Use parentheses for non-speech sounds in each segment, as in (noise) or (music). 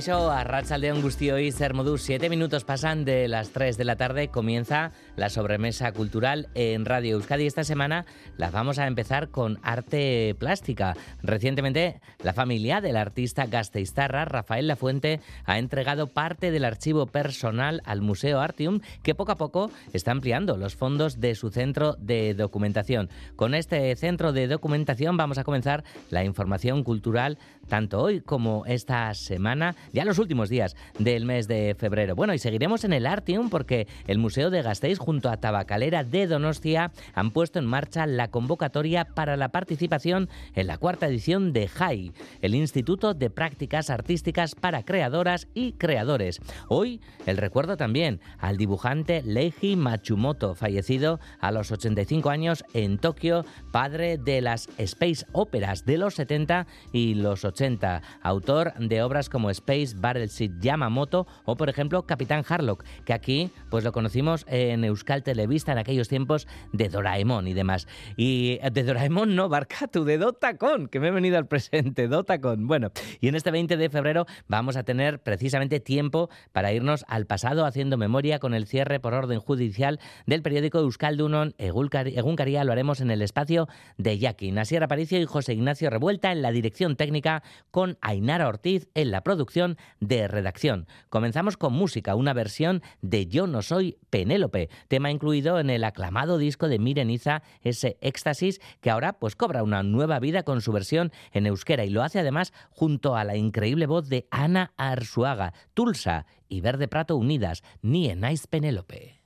Aupacaixo, a Ratsaldeon Gustioy, Sermodus, siete minutos pasan de las 3 de la tarde, comienza la sobremesa cultural en Radio Euskadi. Esta semana la vamos a empezar con arte plástica. Recientemente, la familia del artista gasteiztarra Rafael Lafuente ha entregado parte del archivo personal al Museo Artium, que poco a poco está ampliando los fondos de su centro de documentación. Con este centro de documentación vamos a comenzar la información cultural tanto hoy como esta semana, ya los últimos días del mes de febrero. Bueno, y seguiremos en el Artium porque el Museo de Gasteiz junto a Tabacalera de Donostia han puesto en marcha la convocatoria para la participación en la cuarta edición de JAI, el Instituto de Prácticas Artísticas para Creadoras y Creadores. Hoy el recuerdo también al dibujante Leiji Matsumoto, fallecido a los 85 años en Tokio, padre de las Space Operas de los 70 y los 80 autor de obras como Space Battleship Yamamoto o por ejemplo Capitán Harlock, que aquí pues lo conocimos en Euskal Televista en aquellos tiempos de Doraemon y demás. Y eh, de Doraemon no, Barcatu, de Dotacon, que me he venido al presente, Dotacon. Bueno, y en este 20 de febrero vamos a tener precisamente tiempo para irnos al pasado haciendo memoria con el cierre por orden judicial del periódico Euskaldunon Egunkaria, lo haremos en el espacio de Jackie, Aparicio y José Ignacio Revuelta en la dirección técnica con Ainara Ortiz en la producción de redacción. Comenzamos con música, una versión de Yo no soy Penélope, tema incluido en el aclamado disco de Mireniza, ese éxtasis que ahora pues cobra una nueva vida con su versión en euskera y lo hace además junto a la increíble voz de Ana Arzuaga, Tulsa y Verde Prato unidas, ni en Nice Penélope.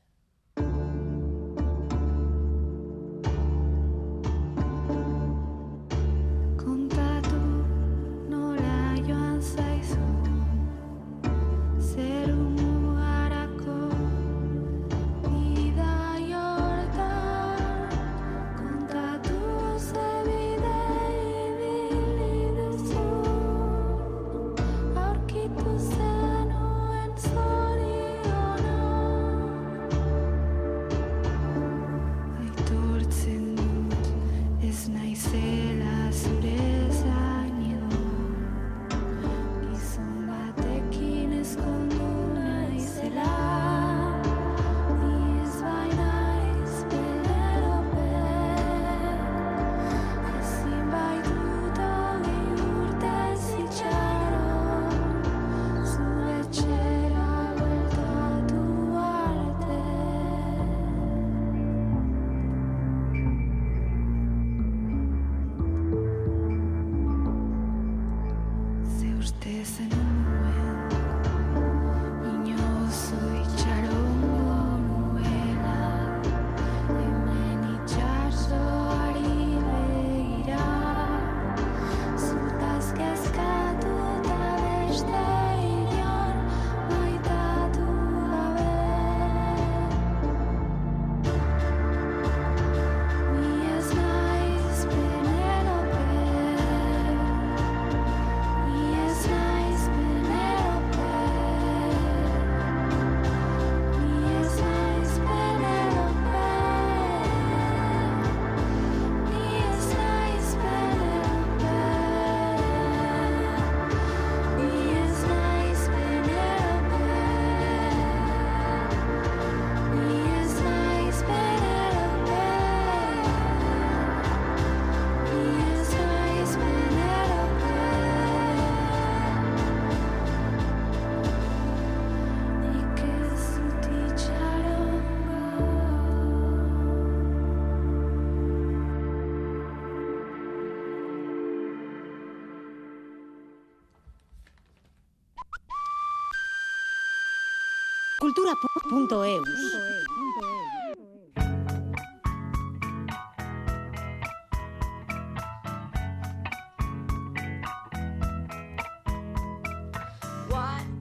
cultura.eus.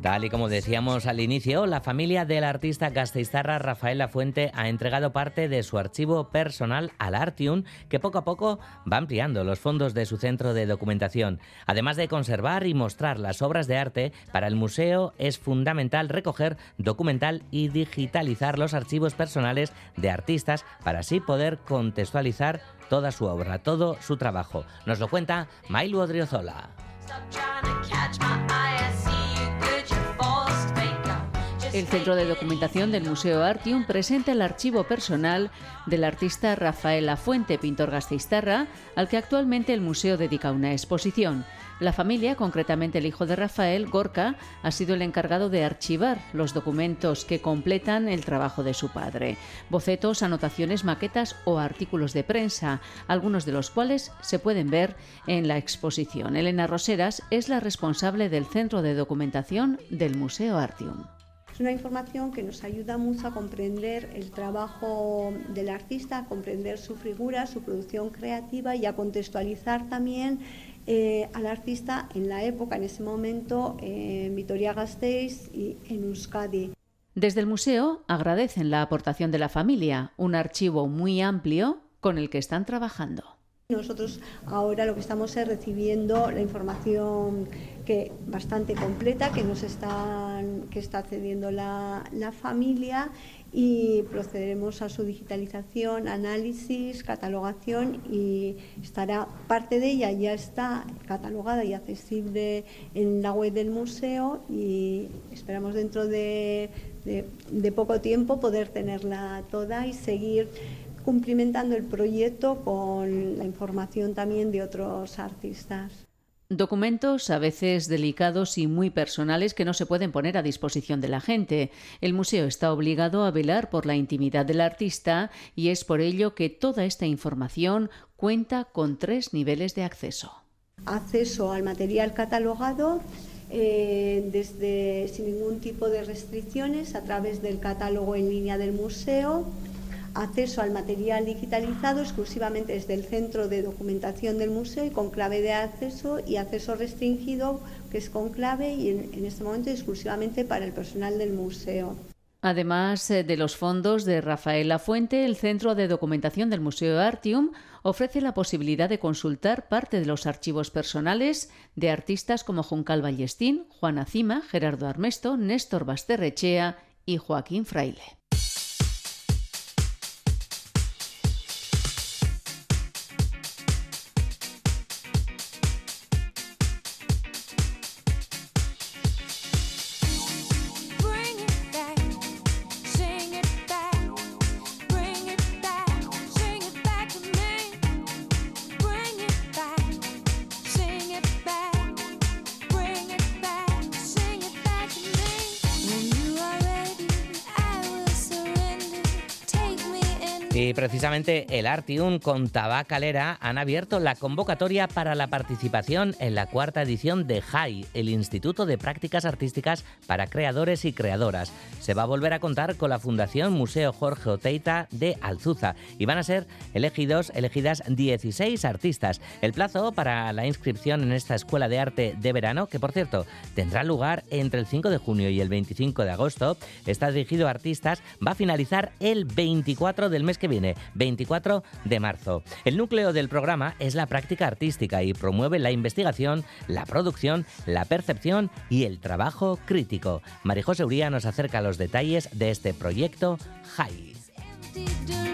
Tal y como decíamos al inicio, la familia del artista gasteizarra Rafael Lafuente ha entregado parte de su archivo personal al Artium, que poco a poco va ampliando los fondos de su centro de documentación. Además de conservar y mostrar las obras de arte, para el museo es fundamental recoger, documental y digitalizar los archivos personales de artistas para así poder contextualizar toda su obra, todo su trabajo. Nos lo cuenta Mailu Odriozola. El Centro de Documentación del Museo Artium presenta el archivo personal del artista Rafael Lafuente, pintor gasteiztarra, al que actualmente el museo dedica una exposición. La familia, concretamente el hijo de Rafael, Gorka, ha sido el encargado de archivar los documentos que completan el trabajo de su padre. Bocetos, anotaciones, maquetas o artículos de prensa, algunos de los cuales se pueden ver en la exposición. Elena Roseras es la responsable del Centro de Documentación del Museo Artium. Es una información que nos ayuda mucho a comprender el trabajo del artista, a comprender su figura, su producción creativa y a contextualizar también eh, al artista en la época, en ese momento, en Vitoria-Gasteiz y en Euskadi. Desde el museo agradecen la aportación de la familia, un archivo muy amplio con el que están trabajando. Nosotros ahora lo que estamos es recibiendo la información que bastante completa que nos están, que está cediendo la, la familia y procederemos a su digitalización, análisis, catalogación y estará parte de ella ya está catalogada y accesible en la web del museo y esperamos dentro de, de, de poco tiempo poder tenerla toda y seguir cumplimentando el proyecto con la información también de otros artistas. Documentos a veces delicados y muy personales que no se pueden poner a disposición de la gente. El museo está obligado a velar por la intimidad del artista y es por ello que toda esta información cuenta con tres niveles de acceso. Acceso al material catalogado eh, desde sin ningún tipo de restricciones a través del catálogo en línea del museo acceso al material digitalizado exclusivamente desde el centro de documentación del museo y con clave de acceso y acceso restringido que es con clave y en, este momento exclusivamente para el personal del museo. Además eh, de los fondos de Rafael Lafuente, el Centro de Documentación del Museo Artium ofrece la posibilidad de consultar parte de los archivos personales de artistas como Juncal Ballestín, Juana Cima, Gerardo Armesto, Néstor Basterrechea y Joaquín Fraile. Y precisamente el Artium con Tabacalera han abierto la convocatoria para la participación en la cuarta edición de JAI, el Instituto de Prácticas Artísticas para Creadores y Creadoras. Se va a volver a contar con la Fundación Museo Jorge Oteita de Alzuza y van a ser elegidos, elegidas 16 artistas. El plazo para la inscripción en esta Escuela de Arte de Verano, que por cierto tendrá lugar entre el 5 de junio y el 25 de agosto, está dirigido a artistas, va a finalizar el 24 del mes viene, 24 de marzo. El núcleo del programa es la práctica artística y promueve la investigación, la producción, la percepción y el trabajo crítico. Marijose Uría nos acerca los detalles de este proyecto HAI.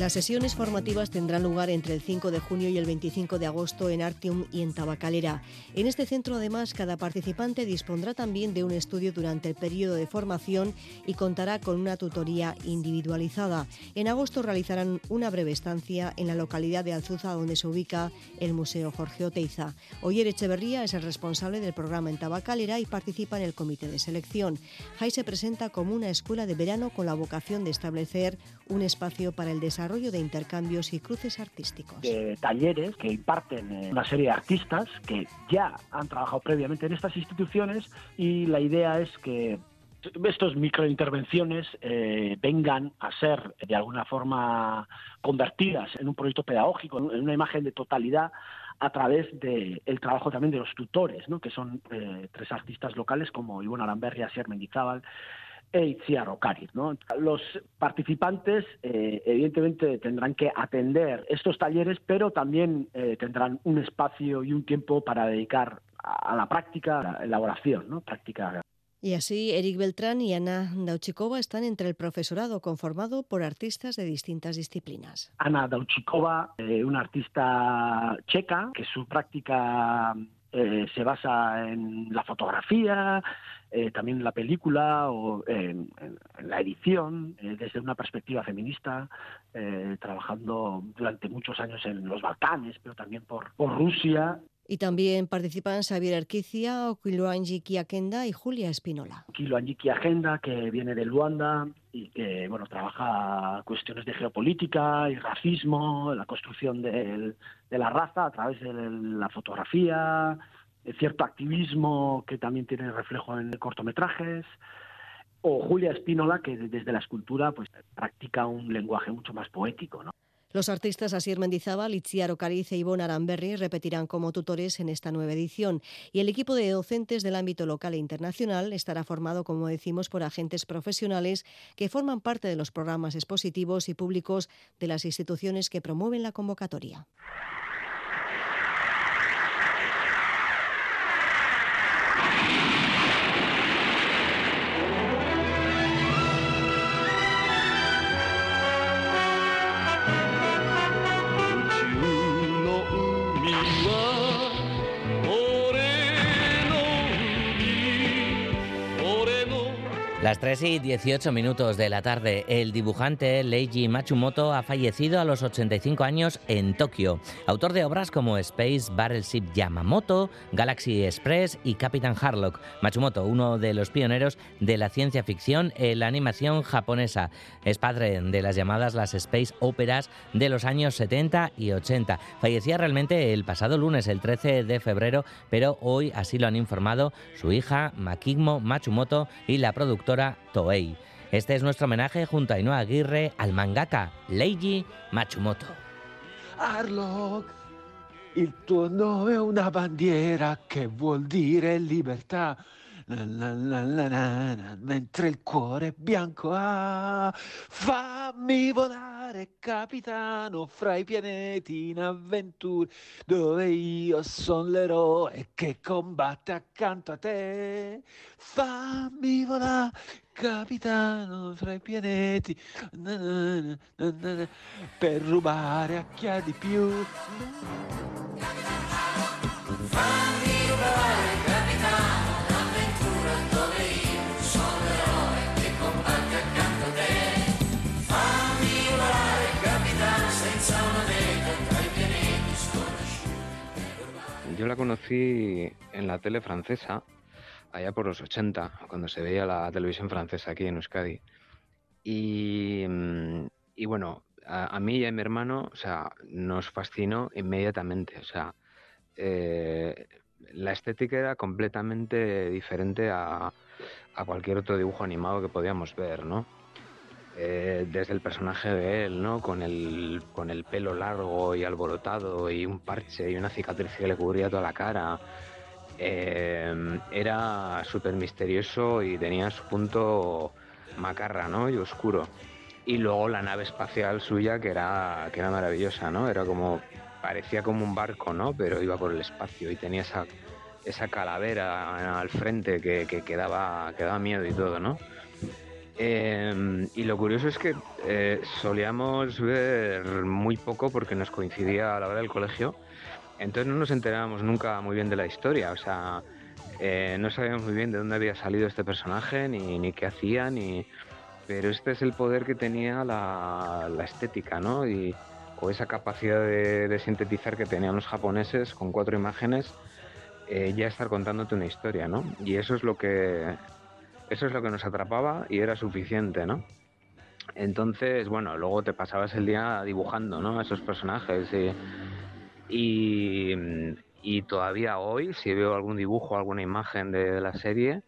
Las sesiones formativas tendrán lugar entre el 5 de junio y el 25 de agosto en Artium y en Tabacalera. En este centro, además, cada participante dispondrá también de un estudio durante el periodo de formación y contará con una tutoría individualizada. En agosto realizarán una breve estancia en la localidad de Alzuza, donde se ubica el Museo Jorge Oteiza. Oyer Echeverría es el responsable del programa en Tabacalera y participa en el comité de selección. JAI se presenta como una escuela de verano con la vocación de establecer un espacio para el desarrollo de intercambios y cruces artísticos. De talleres que imparten eh, una serie de artistas que ya han trabajado previamente en estas instituciones y la idea es que estas microintervenciones eh, vengan a ser de alguna forma convertidas en un proyecto pedagógico, en una imagen de totalidad a través del trabajo también de los tutores, que son eh, tres artistas locales como Ivonne Aramberri, Asier Mendizábal e Itziar Ocariz. ¿no? Los participantes eh, evidentemente tendrán que atender estos talleres, pero también eh, tendrán un espacio y un tiempo para dedicar a, la práctica, a la elaboración, ¿no? práctica y así, Eric Beltrán y Ana Dauchikova están entre el profesorado conformado por artistas de distintas disciplinas. Ana Dauchikova, eh, una artista checa, que su práctica eh, se basa en la fotografía, eh, también en la película o en, la edición, desde una perspectiva feminista, trabajando durante muchos años en los Balcanes, pero también por, por Rusia y también participan Xavier Arquicia, Oquiloanji Kiakenda y Julia Espinola. Oquiloanji Kiakenda, que viene de Luanda y que bueno, trabaja cuestiones de geopolítica y racismo, la construcción de, la raza a través de la fotografía, cierto activismo que también tiene reflejo en cortometrajes o Julia Espínola, que desde la escultura pues practica un lenguaje mucho más poético, ¿no? Los artistas Asier Mendizábal, Itziar Ocariz e Ivonne Aramberri repetirán como tutores en esta nueva edición y el equipo de docentes del ámbito local e internacional estará formado, como decimos, por agentes profesionales que forman parte de los programas expositivos y públicos de las instituciones que promueven la convocatoria. Las 3 y 18 minutos de la tarde, el dibujante Leiji Matsumoto ha fallecido a los 85 años en Tokio. Autor de obras como Space Battleship Yamamoto, Galaxy Express y Captain Harlock. Matsumoto, uno de los pioneros de la ciencia ficción en la animación japonesa. Es padre de las llamadas las Space Operas de los años 70 y 80. Fallecía realmente el pasado lunes, el 13 de febrero, pero hoy así lo han informado su hija Makimo Matsumoto y la productora Toei. Este es nuestro homenaje junto a Ainhoa Aguirre al mangaka Leiji Matsumoto. Arlok, il tuo nome è una bandiera che vuol dire libertà. Mentre il cuore bianco ha, fammi volare capitano fra i pianeti in avventure dove io son l'eroe che combatte accanto a te. Fammi volare capitano fra i pianeti per rubare a chi ha di più. Fammi Yo la conocí en la tele francesa, allá por los 80, cuando se veía la televisión francesa aquí en Euskadi. Y, mm, bueno, a, mí y a mi hermano, o sea, nos fascinó inmediatamente. O sea, eh, la estética era completamente diferente a, a cualquier otro dibujo animado que podíamos ver, ¿no? Eh, desde el personaje de él, ¿no? Con el, con el pelo largo y alborotado y un parche y una cicatriz que le cubría toda la cara. Eh, era súper misterioso y tenía su punto macarra, ¿no? Y oscuro. Y luego la nave espacial suya que era, que era maravillosa, ¿no? Era como, parecía como un barco, ¿no? Pero iba por el espacio y tenía esa, esa calavera al frente que, que, que daba, que daba miedo y todo, ¿no? Em, y lo curioso es que eh, solíamos ver muy poco porque nos coincidía a la hora del colegio, entonces no nos enterábamos nunca muy bien de la historia, o sea, eh, no sabíamos muy bien de dónde había salido este personaje, ni, qué hacía, ni... pero este es el poder que tenía la, estética, ¿no? Y, o esa capacidad de, sintetizar que tenían los japoneses con cuatro imágenes, eh, ya estar contándote una historia, ¿no? Y eso es lo que eso es lo que nos atrapaba y era suficiente, ¿no? Entonces, bueno, luego te pasabas el día dibujando, ¿no? Esos personajes y, y, todavía hoy, si veo algún dibujo, alguna imagen de la serie,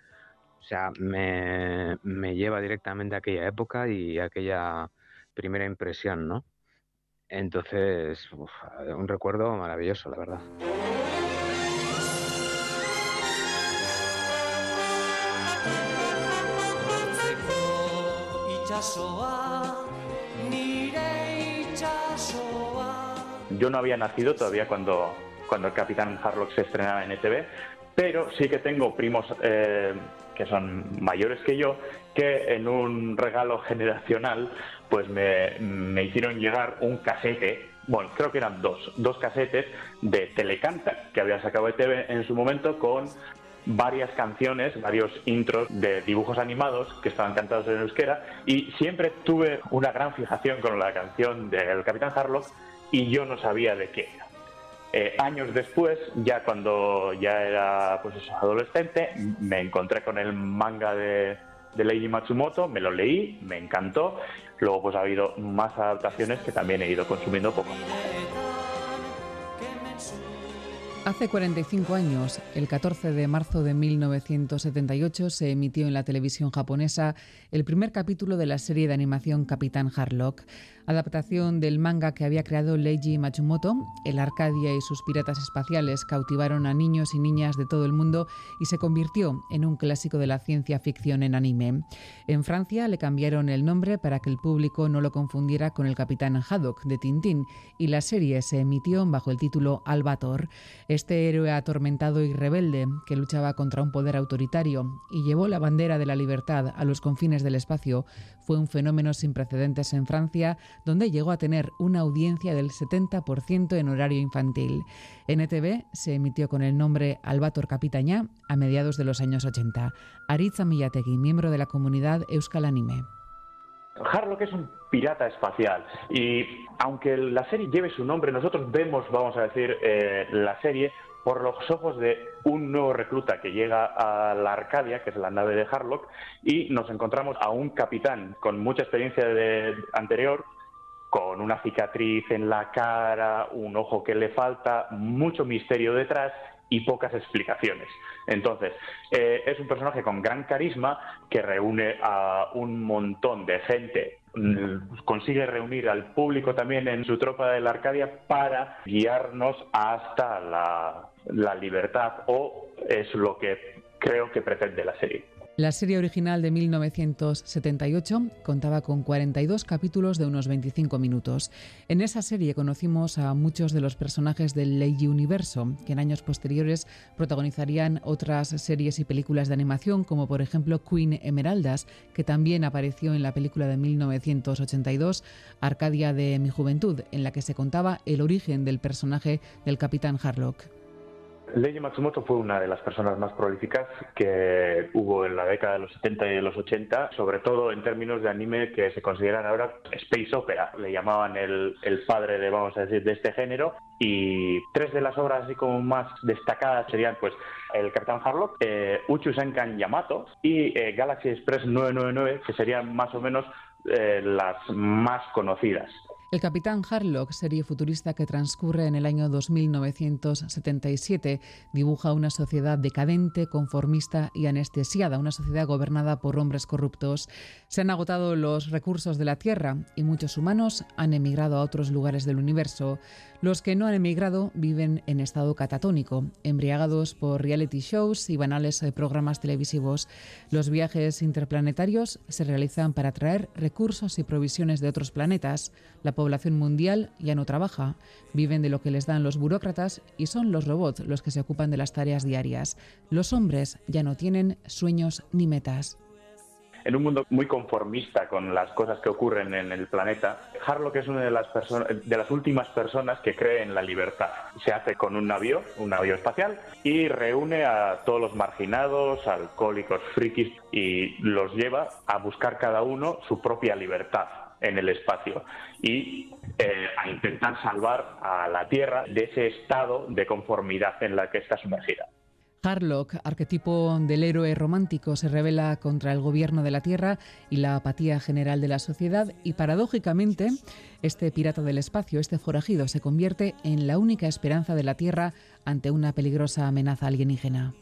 o sea, me, me lleva directamente a aquella época y a aquella primera impresión, ¿no? Entonces, un recuerdo maravilloso, la verdad. Yo no había nacido todavía cuando, cuando el Capitán Harlock se estrenaba en ETV, pero sí que tengo primos eh, que son mayores que yo, que en un regalo generacional pues me, me hicieron llegar un casete. Bueno, creo que eran dos, dos casetes de Telecanta que había sacado ETV en su momento con varias canciones, varios intros de dibujos animados que estaban cantados en euskera y siempre tuve una gran fijación con la canción del Capitán Harlock y yo no sabía de qué era. Eh, años después, ya cuando ya era pues adolescente, me encontré con el manga de, de Lady Matsumoto, me lo leí, me encantó. Luego pues ha habido más adaptaciones que también he ido consumiendo poco. Hace 45 años, el 14 de marzo de 1978, se emitió en la televisión japonesa el primer capítulo de la serie de animación Capitán Harlock adaptación del manga que había creado Leiji Matsumoto. El Arcadia y sus piratas espaciales cautivaron a niños y niñas de todo el mundo y se convirtió en un clásico de la ciencia ficción en anime. En Francia le cambiaron el nombre para que el público no lo confundiera con el Capitán Haddock de Tintín y la serie se emitió bajo el título Albator. Este héroe atormentado y rebelde que luchaba contra un poder autoritario y llevó la bandera de la libertad a los confines del espacio fue un fenómeno sin precedentes en Francia, donde llegó a tener una audiencia del 70% en horario infantil. NTV se emitió con el nombre Albator Capitañá a mediados de los años 80. Aritza Millategui, miembro de la comunidad Euskal Anime. Harlock es un pirata espacial y aunque la serie lleve su nombre, nosotros vemos, vamos a decir, eh, la serie por los ojos de un nuevo recluta que llega a la Arcadia, que es la nave de Harlock, y nos encontramos a un capitán con mucha experiencia de, anterior, con una cicatriz en la cara, un ojo que le falta, mucho misterio detrás y pocas explicaciones. Entonces, eh, es un personaje con gran carisma que reúne a un montón de gente, mm, consigue reunir al público también en su tropa de la Arcadia para guiarnos hasta la, la libertad o es lo que creo que pretende la serie. La serie original de 1978 contaba con 42 capítulos de unos 25 minutos. En esa serie conocimos a muchos de los personajes del Leiji Universo, que en años posteriores protagonizarían otras series y películas de animación, como por ejemplo Queen Emeraldas, que también apareció en la película de 1982, Arcadia de mi juventud, en la que se contaba el origen del personaje del Capitán Harlock. Leiji Matsumoto fue una de las personas más prolíficas que hubo en la década de los 70 y de los 80, sobre todo en términos de anime que se consideran ahora space opera. Le llamaban el, padre de, vamos a decir, de este género. Y tres de las obras así como más destacadas serían pues el Capitán Harlock, eh, Uchu Senkan Yamato y eh, Galaxy Express 999, que serían más o menos eh, las más conocidas. El Capitán Harlock, serie futurista que transcurre en el año 2977, dibuja una sociedad decadente, conformista y anestesiada, una sociedad gobernada por hombres corruptos. Se han agotado los recursos de la Tierra y muchos humanos han emigrado a otros lugares del universo. Los que no han emigrado viven en estado catatónico, embriagados por reality shows y banales programas televisivos. Los viajes interplanetarios se realizan para traer recursos y provisiones de otros planetas. La población mundial ya no trabaja, viven de lo que les dan los burócratas y son los robots los que se ocupan de las tareas diarias. Los hombres ya no tienen sueños ni metas en un mundo muy conformista con las cosas que ocurren en el planeta, Harlock es una de las, de las últimas personas que cree en la libertad. Se hace con un navío, un navío espacial, y reúne a todos los marginados, alcohólicos, frikis, y los lleva a buscar cada uno su propia libertad en el espacio y eh, a intentar salvar a la Tierra de ese estado de conformidad en la que está sumergida. Harlock, arquetipo del héroe romántico, se revela contra el gobierno de la Tierra y la apatía general de la sociedad y paradójicamente este pirata del espacio, este forajido, se convierte en la única esperanza de la Tierra ante una peligrosa amenaza alienígena.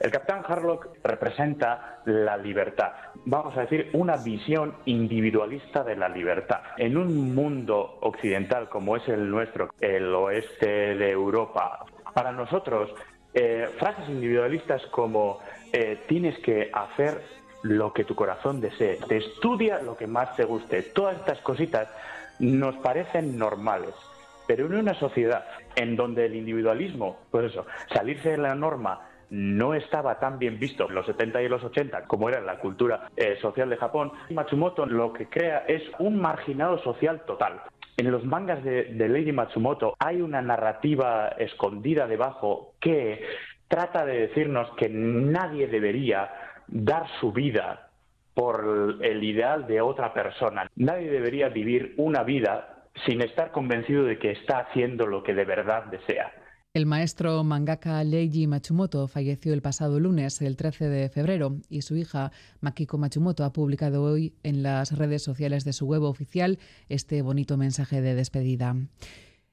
El capitán Harlock representa la libertad, vamos a decir, una visión individualista de la libertad. En un mundo occidental como es el nuestro, el oeste de Europa, para nosotros, eh, frases individualistas como eh, tienes que hacer lo que tu corazón desee, te estudia lo que más te guste, todas estas cositas nos parecen normales. Pero en una sociedad en donde el individualismo, pues eso, salirse de la norma no estaba tan bien visto en los 70 y los 80 como era en la cultura eh, social de Japón, Matsumoto lo que crea es un marginado social total. En los mangas de, Lady Matsumoto hay una narrativa escondida debajo que trata de decirnos que nadie debería dar su vida por el ideal de otra persona. Nadie debería vivir una vida sin estar convencido de que está haciendo lo que de verdad desea. El maestro mangaka Leiji Matsumoto falleció el pasado lunes, el 13 de febrero, y su hija Makiko Matsumoto ha publicado hoy en las redes sociales de su web oficial este bonito mensaje de despedida.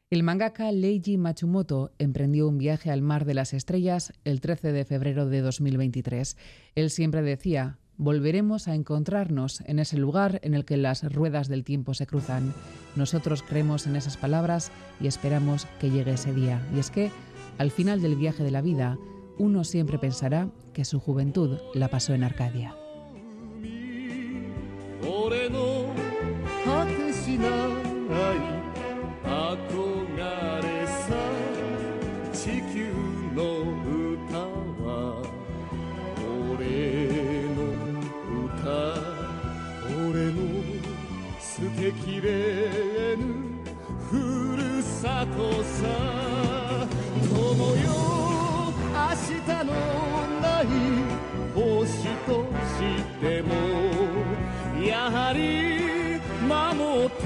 El mangaka Leiji Matsumoto emprendió un viaje al mar de las estrellas el 13 de febrero de 2023. Él siempre decía, volveremos a encontrarnos en ese lugar en el que las ruedas del tiempo se cruzan. Nosotros creemos en esas palabras y esperamos que llegue ese día. Y es que, al final del viaje de la vida, uno siempre pensará que su juventud la pasó en Arcadia. 捨てきれぬふるさとさ友よ明日のない星としてもやはり守って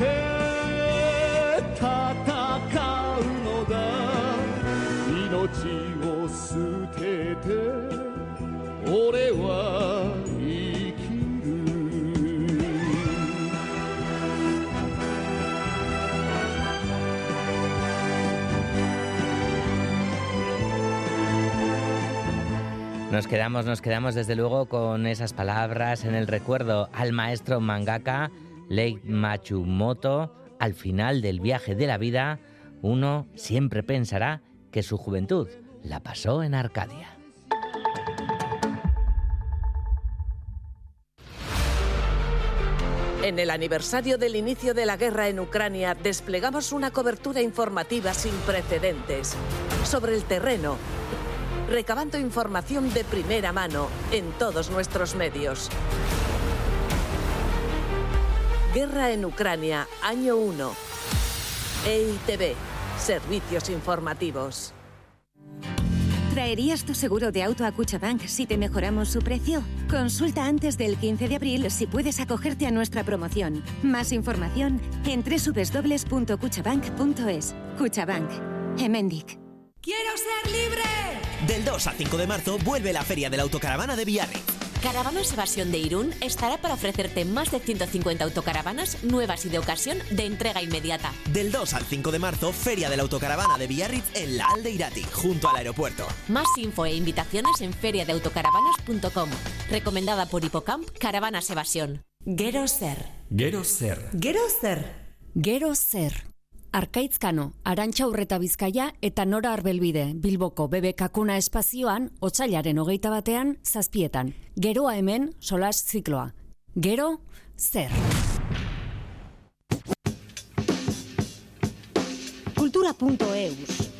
戦うのだ命を捨てて俺は Nos quedamos, nos quedamos desde luego con esas palabras en el recuerdo al maestro mangaka Lei Matsumoto. Al final del viaje de la vida, uno siempre pensará que su juventud la pasó en Arcadia. En el aniversario del inicio de la guerra en Ucrania desplegamos una cobertura informativa sin precedentes sobre el terreno recabando información de primera mano en todos nuestros medios. Guerra en Ucrania, año 1. EITB, Servicios Informativos. ¿Traerías tu seguro de auto a Cuchabank si te mejoramos su precio? Consulta antes del 15 de abril si puedes acogerte a nuestra promoción. Más información en www.cuchabank.es. Cuchabank. Emendic. ¡Quiero ser libre! Del 2 al 5 de marzo vuelve la Feria de la Autocaravana de Villarreal. Caravanas Evasión de Irún estará para ofrecerte más de 150 autocaravanas nuevas y de ocasión de entrega inmediata. Del 2 al 5 de marzo, Feria de la Autocaravana de Villarritz en la Aldeirati, junto al aeropuerto. Más info e invitaciones en feriadeautocaravanas.com. Recomendada por Hipocamp Caravanas Evasión. Gero Ser. Gero Ser. Gero Ser. Gero Ser. Arkaitzkano, Arantxa Urreta Bizkaia eta Nora Arbelbide, Bilboko Bebe espazioan, otsailaren hogeita batean, zazpietan. Geroa hemen, solas zikloa. Gero, zer. Cultura.eus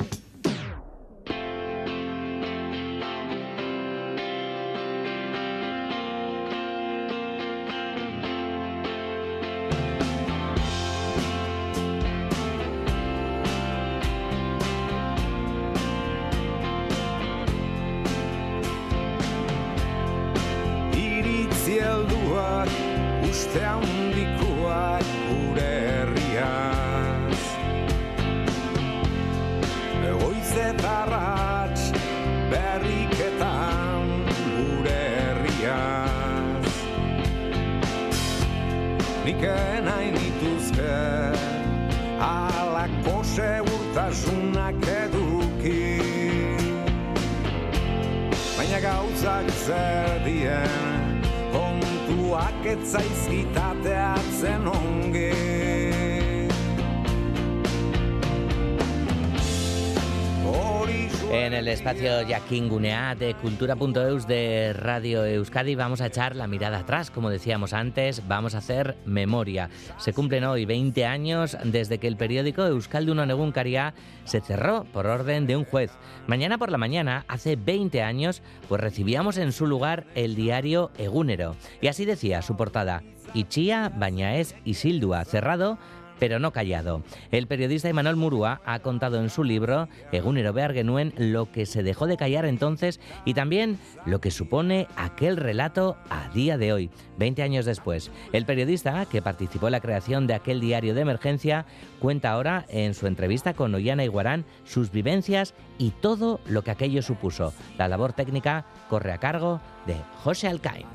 En el espacio Jaquín Gunea de Cultura.eus de Radio Euskadi vamos a echar la mirada atrás, como decíamos antes, vamos a hacer memoria. Se cumplen hoy 20 años desde que el periódico Euskaldun Egunkaria se cerró por orden de un juez. Mañana por la mañana, hace 20 años, pues recibíamos en su lugar el diario Egunero. Y así decía su portada, Ichia, Bañaes y Sildua, cerrado pero no callado. El periodista Emanuel Murúa ha contado en su libro Egunero Beargenuen lo que se dejó de callar entonces y también lo que supone aquel relato a día de hoy, 20 años después. El periodista, que participó en la creación de aquel diario de emergencia, cuenta ahora en su entrevista con Ollana Iguarán sus vivencias y todo lo que aquello supuso. La labor técnica corre a cargo de José Alcain.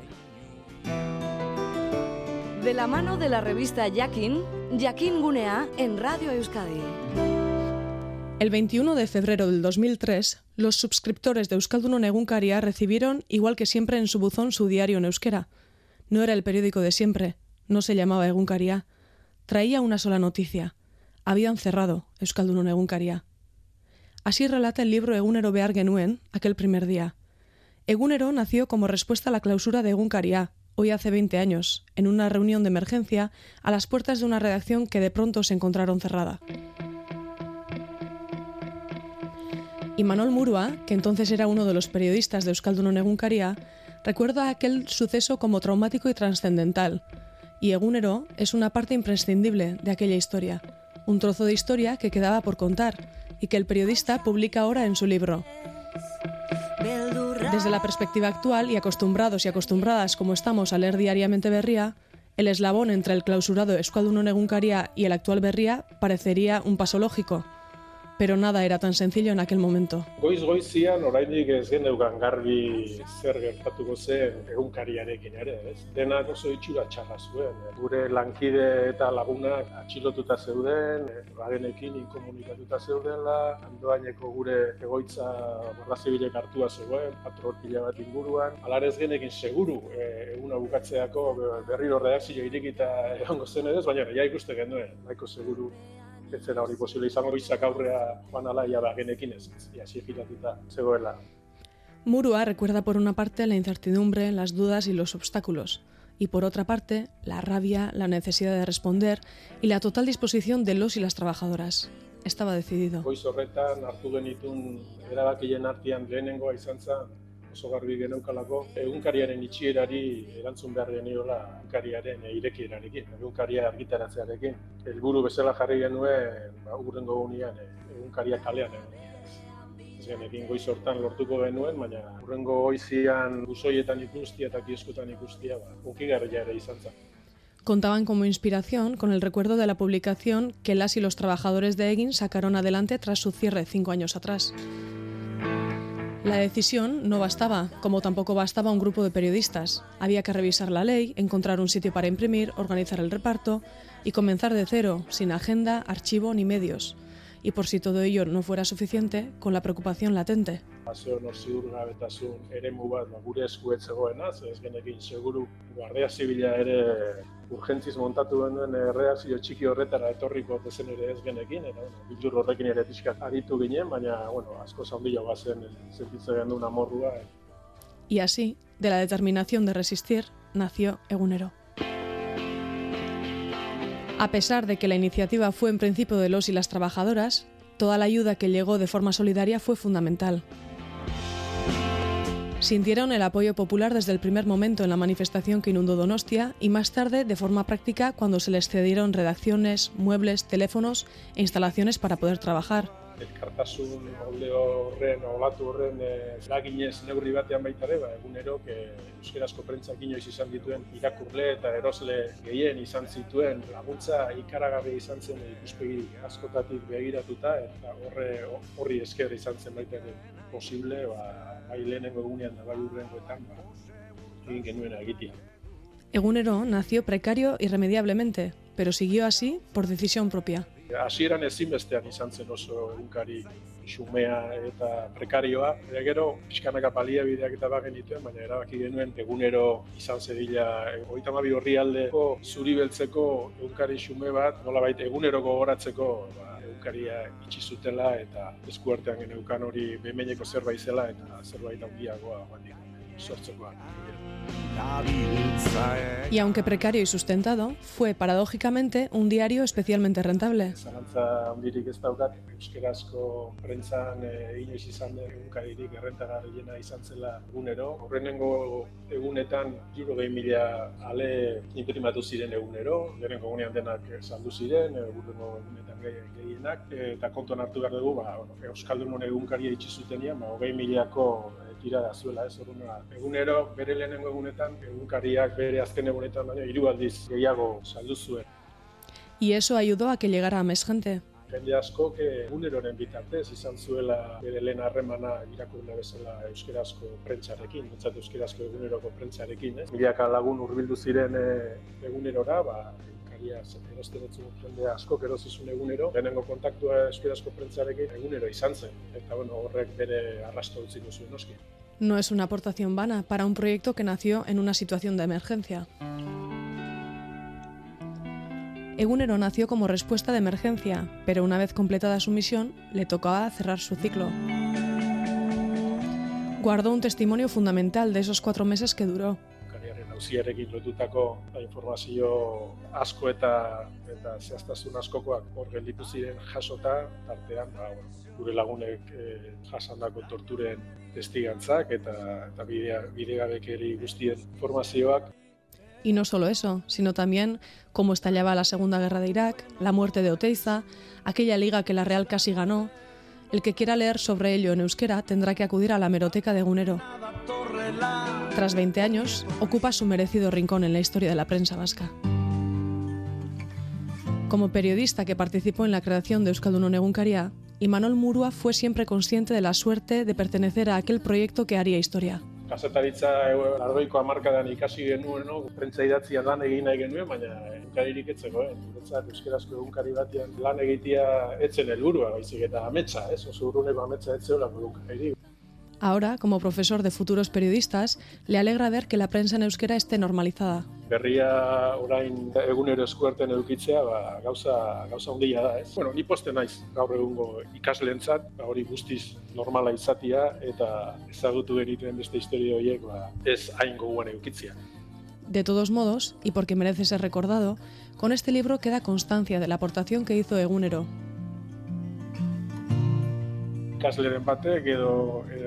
De la mano de la revista Yakin, Yakin Gunea en Radio Euskadi. El 21 de febrero del 2003, los suscriptores de Euskaldunon Egunkaria recibieron, igual que siempre en su buzón, su diario en euskera. No era el periódico de siempre, no se llamaba Egunkaria. Traía una sola noticia. Habían cerrado Euskaldunon Egunkaria. Así relata el libro Egunero Behar Genuen aquel primer día. Egunero nació como respuesta a la clausura de Egunkaria, hoy hace 20 años, en una reunión de emergencia a las puertas de una redacción que de pronto se encontraron cerrada. Y Manol Murua, que entonces era uno de los periodistas de Euskaldunon Egunkaria, recuerda aquel suceso como traumático y trascendental. Y Egunero es una parte imprescindible de aquella historia, un trozo de historia que quedaba por contar y que el periodista publica ahora en su libro. Desde la perspectiva actual y acostumbrados y acostumbradas como estamos a leer diariamente Berría, el eslabón entre el clausurado Escuadrón Egunkaria y el actual Berría parecería un paso lógico, pero nada era tan sencillo en aquel momento. Goiz goizian oraindik ez geneukan garbi zer gertatuko zen egunkariarekin ere, ez? Denak oso itxura txarra zuen. Gure lankide eta lagunak atxilotuta zeuden, bagenekin inkomunikatuta zeudela, andoaineko gure egoitza borra zibilek hartua zegoen, patrol pila bat inguruan. Alarez genekin seguru e, eguna bukatzeako berriro redakzio irekita egongo zen ere, baina ja ikuste genuen, nahiko seguru ez zera hori posible izango bizak aurrea joan ala ia bagenekin ez, y así giratuta zegoela. Murua recuerda por una parte la incertidumbre, las dudas y los obstáculos, y por otra parte la rabia, la necesidad de responder y la total disposición de los y las trabajadoras. Estaba decidido. Goiz horretan hartu genitun erabakien artean lehenengoa izan zen oso garbi egunkariaren itxierari erantzun. Contaban como inspiración con el recuerdo de la publicación que las y los trabajadores de Egin sacaron adelante tras su cierre cinco años atrás. La decisión no bastaba, como tampoco bastaba un grupo de periodistas. Había que revisar la ley, encontrar un sitio para imprimir, organizar el reparto y comenzar de cero, sin agenda, archivo ni medios. Y por si todo ello no fuera suficiente, con la preocupación latente. Guardia Zibila ere urgentziz montatu genuen erreakzio txiki horretara etorriko dezen ere ez genekin, eta bueno, bildur horrekin ere pixkat aritu ginen, baina bueno, asko zaundia bazen sentitzen genuen amorrua. Eh. Y así, de la determinación de resistir, nació Egunero. A pesar de que la iniciativa fue en principio de los y las trabajadoras, toda la ayuda que llegó de forma solidaria fue fundamental. Sintieron el apoyo popular desde el primer momento en la manifestación que inundó Donostia y más tarde de forma práctica cuando se les cedieron redacciones, muebles, teléfonos e instalaciones para poder trabajar. elkartasun molde horren, olatu horren e, eraginez neurri batean baita ere, ba, egunero, que euskerazko prentzak inoiz izan dituen irakurle eta erosle gehien izan zituen laguntza ikaragarri izan zen ikuspegi askotatik begiratuta eta horre horri esker izan zen baita ere posible, ba, bai lehenengo egunean da bai urrengoetan, ba, egin genuen egitea. Egunero nació precario irremediablemente, pero siguió así por decisión propia. Hasieran ezinbestean izan zen oso egunkari xumea eta prekarioa. Eta gero, pixkanaka baliabideak eta bagen dituen, baina erabaki genuen egunero izan zedila hogeita hamabi horri aldeko zuri beltzeko egunkari xume bat, nolabait egunero gogoratzeko ba, egunkaria itxi zutela eta eskuartean geneukan hori bemeneko zerbait zela eta zerbait handiagoa joan Y aunque precario y sustentado, fue paradójicamente un diario especialmente rentable. E, egunero egunetan gehienak, eta kontuan hartu behar dugu, ba, egunkaria ba, hogei milako tirada zuela, ez orduan. Egunero, bere lehenengo egunetan, egunkariak bere azken egunetan baina hiru aldiz gehiago saldu zuen. Y eso ayudó a que llegara a más gente. Jende asko, que eguneroren bitartez izan zuela bere lehen harremana irakurle bezala euskerazko prentsarekin, bentsat euskerazko eguneroko prentsarekin, ez? Milaka lagun hurbildu ziren e, egunerora, ba, noski. No es una aportación vana para un proyecto que nació en una situación de emergencia. Egunero nació como respuesta de emergencia, pero una vez completada su misión, le tocaba cerrar su ciclo. Guardó un testimonio fundamental de esos cuatro meses que duró. Auziarekin lotutako informazio asko eta eta zehaztasun askokoak hor gelditu ziren jasota tartean ba, gure lagunek e, jasandako torturen testigantzak eta eta bidegabekeri guztien informazioak Y no solo eso, sino también cómo estallaba la Segunda Guerra de Irak, la muerte de Oteiza, aquella liga que la Real casi ganó. El que quiera leer sobre ello en euskera tendrá que acudir a la meroteca de Gunero. Tras 20 años, ocupa su merecido rincón en la historia de la prensa vasca. Como periodista que participó en la creación de Euskaldun Egunkaria, Imanol Murua fue siempre consciente de la suerte de pertenecer a aquel proyecto que haría historia. Kasetaritza argoiko amarkadan ikasi genuen, no? prentza idatzia lan egin nahi genuen, baina egunkaririk etzeko, eh? Guretzat euskerazko egunkari batean lan egitea etzen helburua, baizik eta ametsa, ez? Oso urruneko ametsa etzeolako egunkaririk. Ahora, como profesor de futuros periodistas, le alegra ver que la prensa en euskera esté normalizada. Berria orain egunero eskuarten edukitzea, ba, gauza, gauza handia da, ez? Bueno, ni poste naiz gaur egungo ikasleentzat, ba, hori guztiz normala izatia eta ezagutu genituen beste historia horiek, ba, ez hain goguan edukitzea. De todos modos, y porque merece ser recordado, con este libro queda constancia de la aportación que hizo Egunero, ikasleren batek edo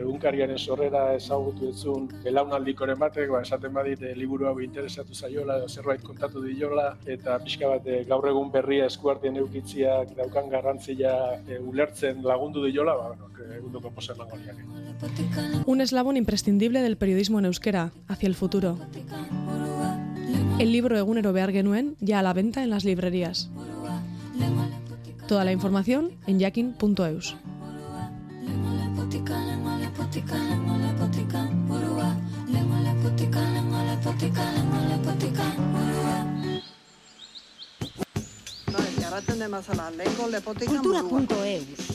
egunkariaren sorrera ezagutu etzun belaunaldikoren batek, ba, esaten badit e, liburu hau interesatu zaiola edo zerbait kontatu diola eta pixka bat e, gaur egun berria eskuartien eukitziak daukan garrantzia e, ulertzen lagundu diola, ba, bueno, egunduko posen Un eslabón imprescindible del periodismo en euskera, hacia el futuro. El libro Egunero behar genuen ya a la venta en las librerías. Toda la información en yakin.eus. lepotika, lengua lepotika, lengua lepotika, burua. Lengua Kultura.eus Una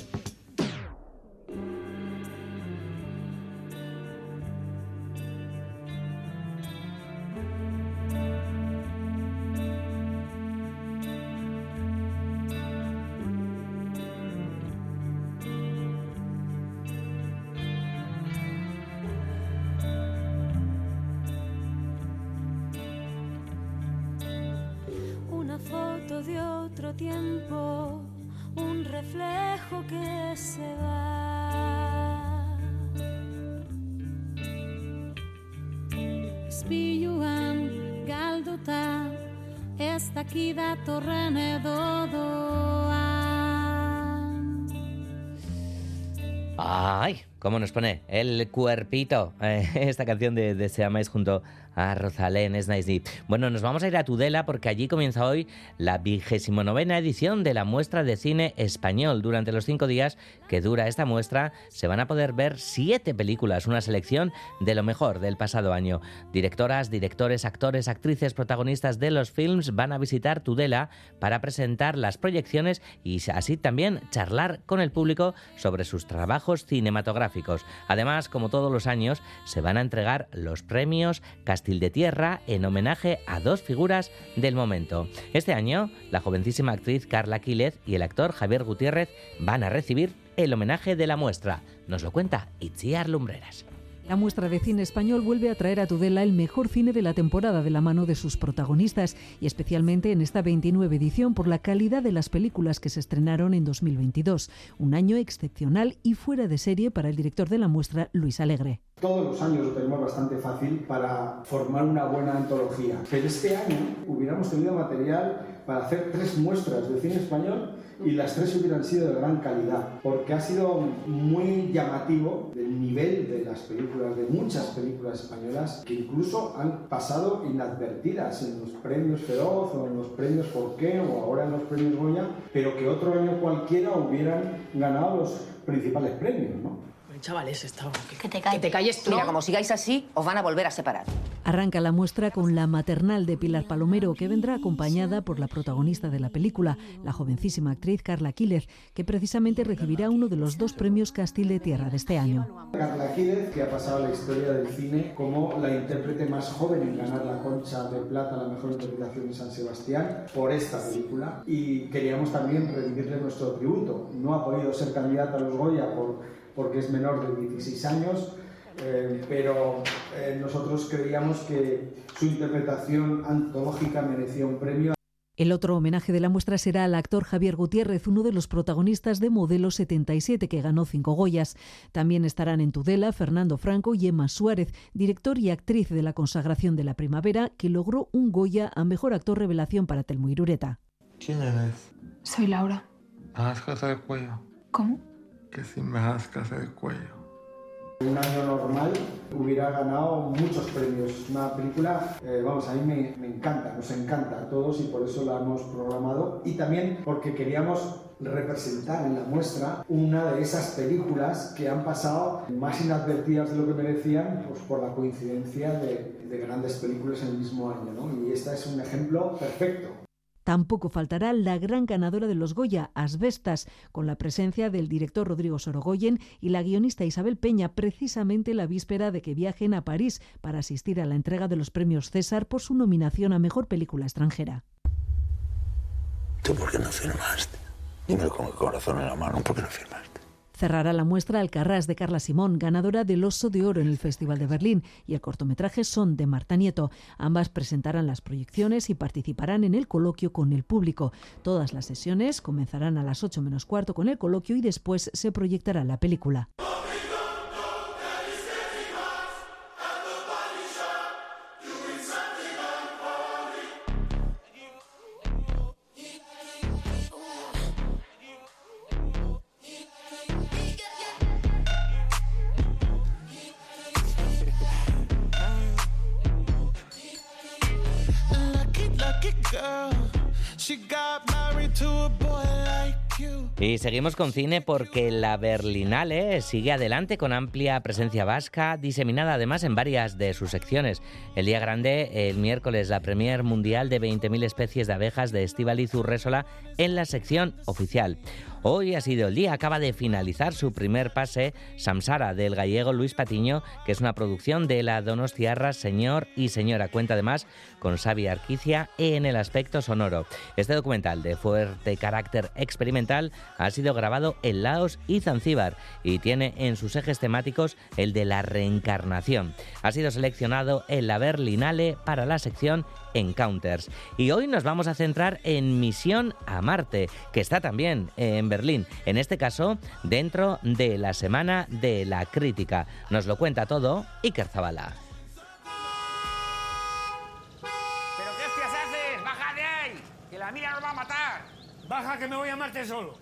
cómo nos pone el cuerpito. Eh, (laughs) esta canción de, de Se amáis junto a Rosalén Snaisy. Bueno, nos vamos a ir a Tudela porque allí comienza hoy la vigésimo novena edición de la muestra de cine español. Durante los cinco días que dura esta muestra se van a poder ver siete películas, una selección de lo mejor del pasado año. Directoras, directores, actores, actrices, protagonistas de los films van a visitar Tudela para presentar las proyecciones y así también charlar con el público sobre sus trabajos cinematográficos. Además, como todos los años, se van a entregar los premios Castil de Tierra en homenaje a dos figuras del momento. Este año, la jovencísima actriz Carla Quílez y el actor Javier Gutiérrez van a recibir el homenaje de la muestra. Nos lo cuenta Itziar Lumbreras. La muestra de cine español vuelve a traer a Tudela el mejor cine de la temporada de la mano de sus protagonistas y especialmente en esta 29 edición por la calidad de las películas que se estrenaron en 2022. Un año excepcional y fuera de serie para el director de la muestra, Luis Alegre. Todos los años lo tenemos bastante fácil para formar una buena antología, pero este año hubiéramos tenido material para hacer tres muestras de cine español y las tres hubieran sido de gran calidad, porque ha sido muy llamativo el nivel de las películas, de muchas películas españolas, que incluso han pasado inadvertidas en los premios Feroz o en los premios Porqué o ahora en los premios Goya, pero que otro año cualquiera hubieran ganado los principales premios, ¿no? Chavales, esto... Que te calles. Que te calles tú. Mira, como sigáis así, os van a volver a separar. Arranca la muestra con La maternal de Pilar Palomero, que vendrá acompañada por la protagonista de la película, la jovencísima actriz Carla Quílez, que precisamente recibirá uno de los dos premios Castil de Tierra de este año. Carla Quílez, que ha pasado a la historia del cine como la intérprete más joven en ganar la Concha de Plata, la mejor interpretación de San Sebastián, por esta película. Y queríamos también rendirle nuestro tributo. No ha podido ser candidata a los Goya por porque es menor de 16 años, eh, pero eh, nosotros creíamos que su interpretación antológica merecía un premio. El otro homenaje de la muestra será al actor Javier Gutiérrez, uno de los protagonistas de Modelo 77, que ganó cinco Goyas. También estarán en Tudela Fernando Franco y Emma Suárez, director y actriz de La consagración de la primavera, que logró un Goya a Mejor Actor Revelación para Telmo Irureta. ¿Quién eres? Soy Laura. ¿Vas a el cuello? ¿Cómo? Que si me jascas el cuello. Un año normal hubiera ganado muchos premios. Una película, eh, vamos, a mí me, me encanta, nos encanta a todos y por eso la hemos programado. Y también porque queríamos representar en la muestra una de esas películas que han pasado más inadvertidas de lo que merecían pues, por la coincidencia de, de grandes películas en el mismo año. Y esta es un ejemplo perfecto. Tampoco faltará la gran ganadora de los Goya, Asbestas, con la presencia del director Rodrigo Sorogoyen y la guionista Isabel Peña, precisamente la víspera de que viajen a París para asistir a la entrega de los premios César por su nominación a Mejor Película Extranjera. ¿Tú por qué no firmaste? Dímelo con el corazón en la mano, ¿por qué no firmaste? Cerrará la muestra Alcarrás de Carla Simón, ganadora del Oso de Oro en el Festival de Berlín, y el cortometraje Son de Marta Nieto. Ambas presentarán las proyecciones y participarán en el coloquio con el público. Todas las sesiones comenzarán a las 8 menos cuarto con el coloquio y después se proyectará la película. Y seguimos con cine porque la Berlinale sigue adelante con amplia presencia vasca, diseminada además en varias de sus secciones. El día grande, el miércoles, la premier mundial de 20.000 especies de abejas de Estivaliz Urresola en la sección oficial. Hoy ha sido el día, acaba de finalizar su primer pase Samsara del gallego Luis Patiño, que es una producción de la Donostiarra Señor y Señora. Cuenta además con Xavi Arquicia en el aspecto sonoro. Este documental de fuerte carácter experimental ha sido grabado en Laos y Zanzíbar y tiene en sus ejes temáticos el de la reencarnación. Ha sido seleccionado en la Berlinale para la sección Encounters. Y hoy nos vamos a centrar en Misión a Marte, que está también en Berlín, en este caso dentro de la Semana de la Crítica. Nos lo cuenta todo Iker Zabala. ¿Pero qué hostias haces? ¡Baja de ahí! ¡Que la mira nos va a matar! ¡Baja que me voy a Marte solo!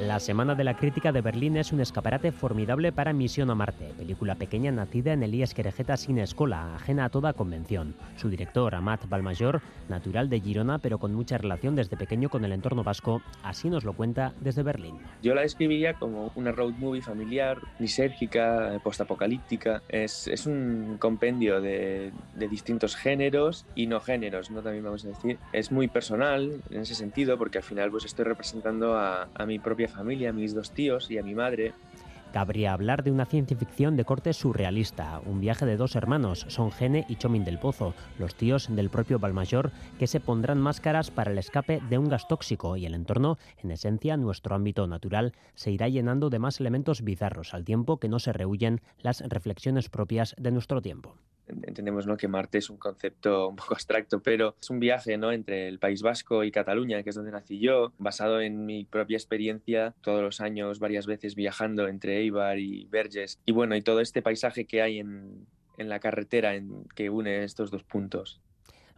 La Semana de la Crítica de Berlín es un escaparate formidable para Misión a Marte, película pequeña nacida en Elías Querejeta sin escuela, ajena a toda convención. Su director, Amat Balmayor, natural de Girona, pero con mucha relación desde pequeño con el entorno vasco, así nos lo cuenta desde Berlín. Yo la describiría como una road movie familiar, lisérgica, postapocalíptica. Es, es un compendio de, distintos géneros y no géneros, ¿no? También vamos a decir. Es muy personal en ese sentido, porque al final pues estoy representando a mi propia familia, a mis dos tíos y a mi madre. Cabría hablar de una ciencia ficción de corte surrealista, un viaje de dos hermanos, Son Gene y Chomin del Pozo, los tíos del propio Balmayor, que se pondrán máscaras para el escape de un gas tóxico y el entorno, en esencia nuestro ámbito natural, se irá llenando de más elementos bizarros al tiempo que no se rehuyen las reflexiones propias de nuestro tiempo entendemos ¿no? que Marte es un concepto (laughs) un poco abstracto, pero es un viaje ¿no? entre el País Vasco y Cataluña, que es donde nací yo, basado en mi propia experiencia, todos los años, varias veces viajando entre Eibar y Verges, y bueno, y todo este paisaje que hay en, en la carretera en, que une estos dos puntos.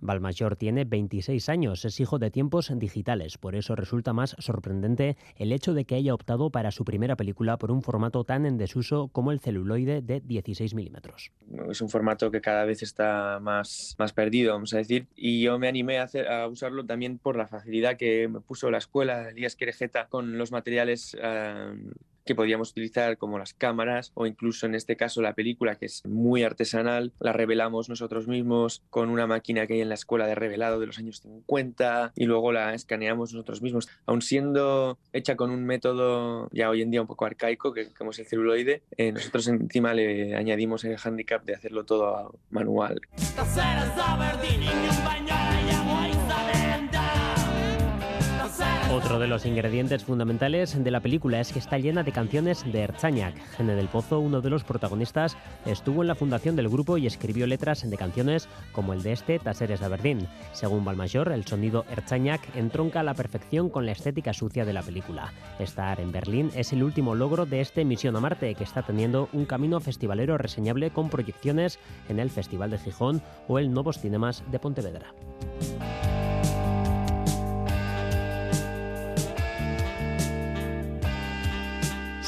Balmayor tiene 26 años, es hijo de tiempos digitales, por eso resulta más sorprendente el hecho de que haya optado para su primera película por un formato tan en desuso como el celuloide de 16 milímetros. Es un formato que cada vez está más, más perdido, vamos a decir, y yo me animé a, usarlo también por la facilidad que me puso la escuela, Elías Querejeta, con los materiales uh, que podíamos utilizar como las cámaras o incluso en este caso la película que es muy artesanal, la revelamos nosotros mismos con una máquina que hay en la escuela de revelado de los años 50 y luego la escaneamos nosotros mismos, aun siendo hecha con un método ya hoy en día un poco arcaico que como es el celuloide, eh, nosotros encima le añadimos el handicap de hacerlo todo manual. Otro de los ingredientes fundamentales de la película es que está llena de canciones de Erzañak. Gene del Pozo, uno de los protagonistas, estuvo en la fundación del grupo y escribió letras de canciones como el de este Taseres de Aberdeen. Según Balmayor, el sonido Erzañak entronca a la perfección con la estética sucia de la película. Estar en Berlín es el último logro de este Misión a Marte, que está teniendo un camino festivalero reseñable con proyecciones en el Festival de Gijón o el Novos Cinemas de Pontevedra.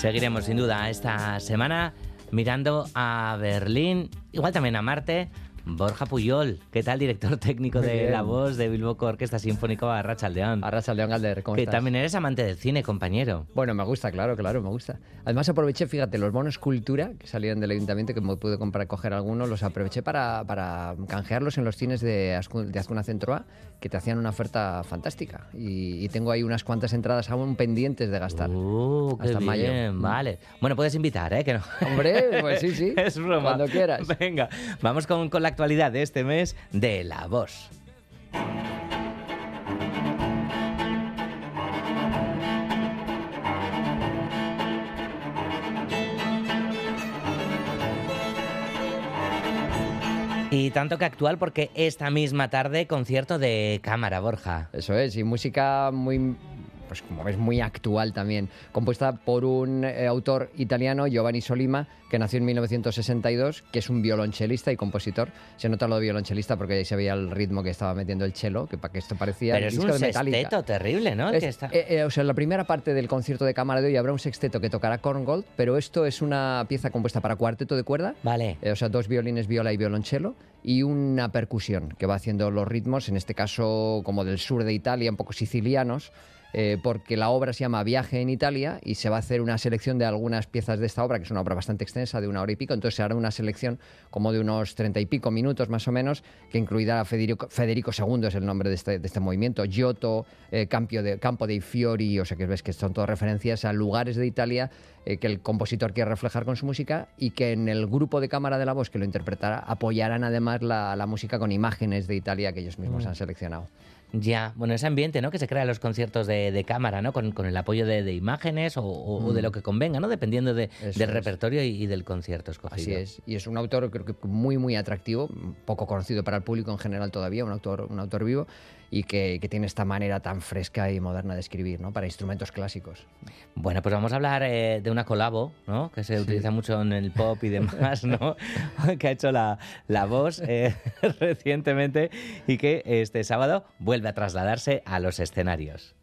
Seguiremos sin duda esta semana mirando a Berlín, igual también a Marte, Borja Puyol, ¿qué tal, director técnico de La Voz de Bilboco Orquesta Sinfónica Arrachaldeón? Arrachaldeón Galder, ¿cómo Que estás? también eres amante del cine, compañero. Bueno, me gusta, claro, claro, me gusta. Además aproveché, fíjate, los bonos cultura que salían del ayuntamiento, que me pude comprar, coger algunos, los aproveché para, para canjearlos en los cines de, Azcu- de Azcuna Centro A, que te hacían una oferta fantástica. Y, y tengo ahí unas cuantas entradas aún pendientes de gastar. Uh, qué hasta mayo. bien, vale. Bueno, puedes invitar, ¿eh? Que no. Hombre, pues sí, sí. (laughs) es broma. Cuando quieras. Venga, vamos con, con la actualidad de este mes de La Voz. Y tanto que actual porque esta misma tarde concierto de cámara, Borja. Eso es, y música muy, pues como ves, muy actual también, compuesta por un eh, autor italiano, Giovanni Solima, que nació en 1962, que es un violonchelista y compositor. Se nota lo de violonchelista porque ahí se veía el ritmo que estaba metiendo el cello, que para que esto parecía Pero es un sexteto terrible, ¿no? Es- que está- eh, eh, o sea, en la primera parte del concierto de cámara de hoy habrá un sexteto que tocará Korngold, pero esto es una pieza compuesta para cuarteto de cuerda. Vale. Eh, o sea, dos violines, viola y violonchelo, y una percusión que va haciendo los ritmos, en este caso como del sur de Italia, un poco sicilianos. Eh, porque la obra se llama Viaje en Italia y se va a hacer una selección de algunas piezas de esta obra, que es una obra bastante extensa, de una hora y pico. Entonces se hará una selección como de unos treinta y pico minutos más o menos, que incluirá a Federico, Federico II, es el nombre de este, de este movimiento, Giotto, eh, Campio de, Campo dei Fiori, o sea que ves que son todas referencias a lugares de Italia eh, que el compositor quiere reflejar con su música y que en el grupo de cámara de la voz que lo interpretará apoyarán además la, la música con imágenes de Italia que ellos mismos Mm. han seleccionado. Ya, bueno, ese ambiente, ¿no? Que se crea en los conciertos de, de cámara, ¿no? Con, con el apoyo de, de imágenes o, de Mm. lo que convenga, ¿no? Dependiendo de- del es. repertorio y, y del concierto escogido. Así es. Y es un autor creo que muy, muy atractivo, poco conocido para el público en general todavía, un autor, un autor vivo y que, que tiene esta manera tan fresca y moderna de escribir, ¿no? Para instrumentos clásicos. Bueno, pues vamos a hablar eh, de una colabo, ¿no? Que se Sí. utiliza mucho en el pop y (laughs) demás, ¿no? (laughs) que ha hecho la, la voz eh, (laughs) recientemente y que este sábado vuelve a trasladarse a los escenarios.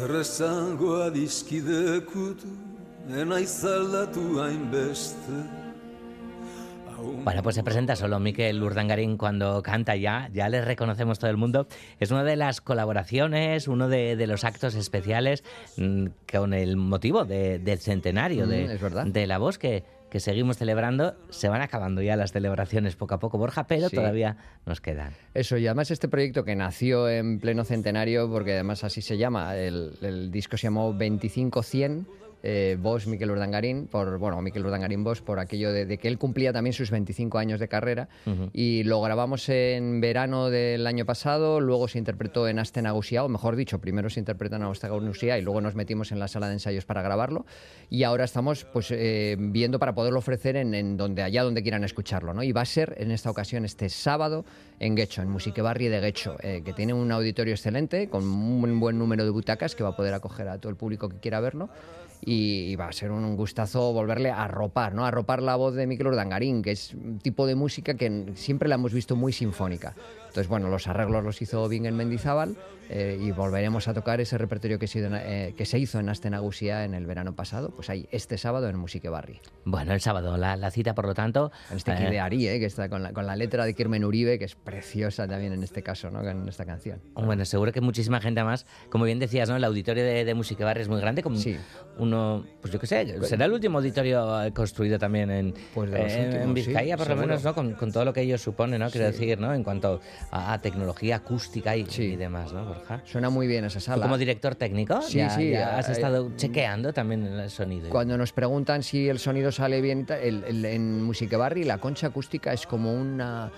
Zer esango adiskidekutu Enaiz aldatu hainbeste Bueno, pues se presenta solo Miquel Urdangarín cuando canta ya, ya le reconocemos todo el mundo. Es una de las colaboraciones, uno de, de los actos especiales mm, con el motivo de- del centenario de, Mm, es verdad. de la voz que, que seguimos celebrando. Se van acabando ya las celebraciones poco a poco, Borja, pero Sí. todavía nos quedan. Eso, y además este proyecto que nació en pleno centenario, porque además así se llama, el, el disco se llamó 25-100, eh, Bosch Miquel Urdangarín, por, bueno, Miquel Urdangarín Bosch, por aquello de, de que él cumplía también sus 25 años de carrera, y lo grabamos en verano del año pasado, luego se interpretó en Astenagusia, o mejor dicho, primero se interpretó en Astenagusia y luego nos metimos en la sala de ensayos para grabarlo, y ahora estamos pues eh, viendo para poderlo ofrecer en, en donde allá donde quieran escucharlo, ¿no? Y va a ser en esta ocasión este sábado en Guecho, en Musique Barri de Guecho, eh, que tiene un auditorio excelente con un buen número de butacas que va a poder acoger a todo el público que quiera verlo. Y, va a ser un gustazo volverle a arropar, ¿no? A arropar la voz de Miquel Urdangarín, que es un tipo de música que siempre la hemos visto muy sinfónica. Entonces, bueno, los arreglos los hizo Bingen Mendizábal eh, y volveremos a tocar ese repertorio que se, hizo en- eh, que se hizo en Astenagusia en el verano pasado, pues ahí, este sábado en Musique Barri. Bueno, el sábado, la, la cita, por lo tanto. En este eh, de Ari, eh, que está con la, con la letra de Kirmen Uribe, que es preciosa también en este caso, ¿no? En esta canción. Bueno, seguro que muchísima gente más. Como bien decías, ¿no? El auditorio de, de Música Barri es muy grande. Como uno, pues yo qué sé, será el último auditorio eh, construido también en, Pues de los últimos, en Vizcaya, sí, por lo menos, ¿no? Con, con todo lo que ello supone, ¿no? Quiero Sí. decir, ¿no? En cuanto a, a tecnología acústica y, y demás, ¿no, Borja? Suena muy bien esa Tú sala. como director técnico, Sí, ya, sí, ya has eh, estado chequeando también el sonido. Cuando nos preguntan si el sonido sale bien, el- el- en Musique Barri la concha acústica es como una...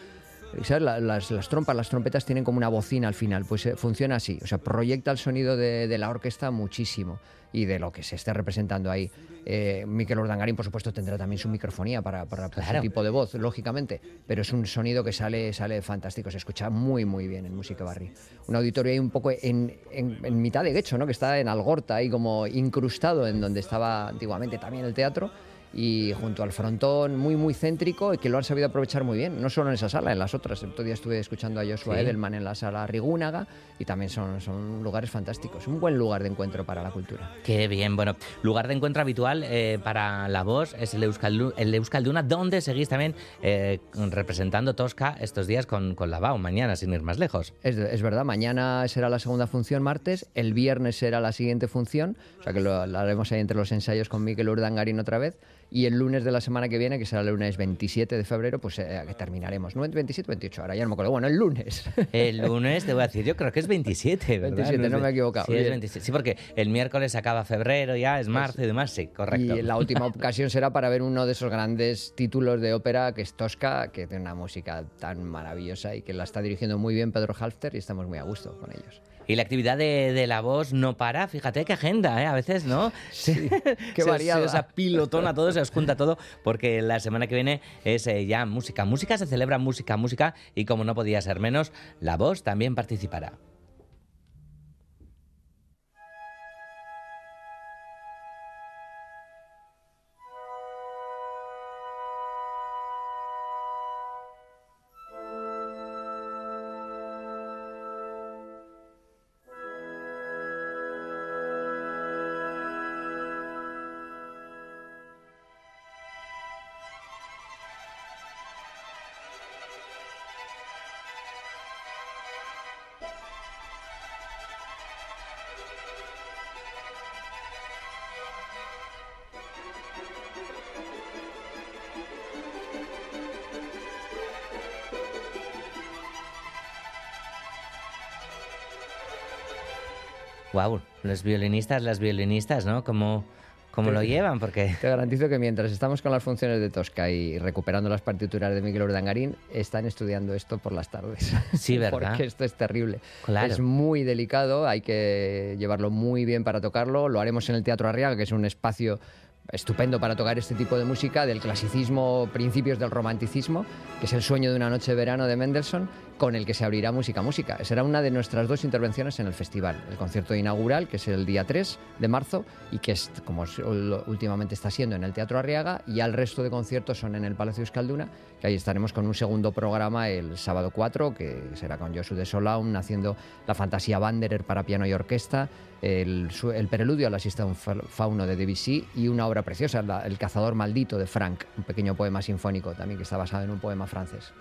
¿sabes? La- Las, las trompas, las trompetas tienen como una bocina al final, pues eh, funciona así, o sea, proyecta el sonido de, de la orquesta muchísimo y de lo que se esté representando ahí. Eh, Miquel Urdangarín, por supuesto, tendrá también su microfonía para, para Claro. su tipo de voz, lógicamente, pero es un sonido que sale, sale fantástico, se escucha muy, muy bien en Musique Barri. Un auditorio ahí un poco en, en- en mitad de Guecho, ¿no? que está en Algorta, ahí como incrustado en donde estaba antiguamente también el teatro y junto al frontón muy muy céntrico y que lo han sabido aprovechar muy bien, no solo en esa sala, en las otras. El otro día estuve escuchando a Joshua Sí. Edelman en la sala Rigúnaga y también son, son lugares fantásticos, un buen lugar de encuentro para la cultura. Qué bien, bueno, lugar de encuentro habitual eh, para la voz es el, Euskal, el Euskalduna, donde seguís también eh, representando Tosca estos días con, con la BAU, mañana, sin ir más lejos. Es, es verdad, mañana será la segunda función martes, el viernes será la siguiente función, o sea que lo, lo haremos ahí entre los ensayos con Miquel Urdangarín otra vez, y el lunes de la semana que viene, que será el lunes 27 de febrero, pues eh, que terminaremos. ¿No? 27 28, ahora ya no me acuerdo. Bueno, el lunes. (laughs) El lunes, te voy a decir, yo creo que es 27, ¿verdad? 27, no me he equivocado. Sí, es Bien. 27. Sí, porque el miércoles acaba febrero ya, es marzo y demás, sí, correcto. Y la última (laughs) ocasión será para ver uno de esos grandes títulos de ópera que es Tosca, que tiene una música tan maravillosa y que la está dirigiendo muy bien Pedro Halfter y estamos muy a gusto con ellos. Y la actividad de, de la voz no para, fíjate qué agenda, ¿eh? A veces, ¿no? Sí, (laughs) qué se, variada. Se os apilotona todo, se os junta todo, porque la semana que viene es eh, ya música. Música, se celebra música, música, y como no podía ser menos, la voz también participará. Wow, los violinistas, las violinistas, ¿no? ¿Cómo, cómo lo llevan? Porque Te garantizo que mientras estamos con las funciones de Tosca y recuperando las partituras de Miguel Urdangarín, están estudiando esto por las tardes. Sí, (laughs) ¿verdad? Porque esto es terrible. Claro. Es muy delicado, hay que llevarlo muy bien para tocarlo. Lo haremos en el Teatro Arriaga, que es un espacio estupendo para tocar este tipo de música del clasicismo, principios del romanticismo, que es el sueño de una noche de verano de Mendelssohn, con el que se abrirá Música Música. Será una de nuestras dos intervenciones en el festival. El concierto inaugural, que es el día 3 de marzo y que es como últimamente está siendo en el Teatro Arriaga, y al resto de conciertos son en el Palacio Euskalduna, que ahí estaremos con un segundo programa el sábado 4, que será con Josu de Solaun haciendo la fantasía Wanderer para piano y orquesta, el, el preludio a la siesta un fauno de Debussy y una obra preciosa, El cazador maldito de Frank, un pequeño poema sinfónico también que está basado en un poema francés.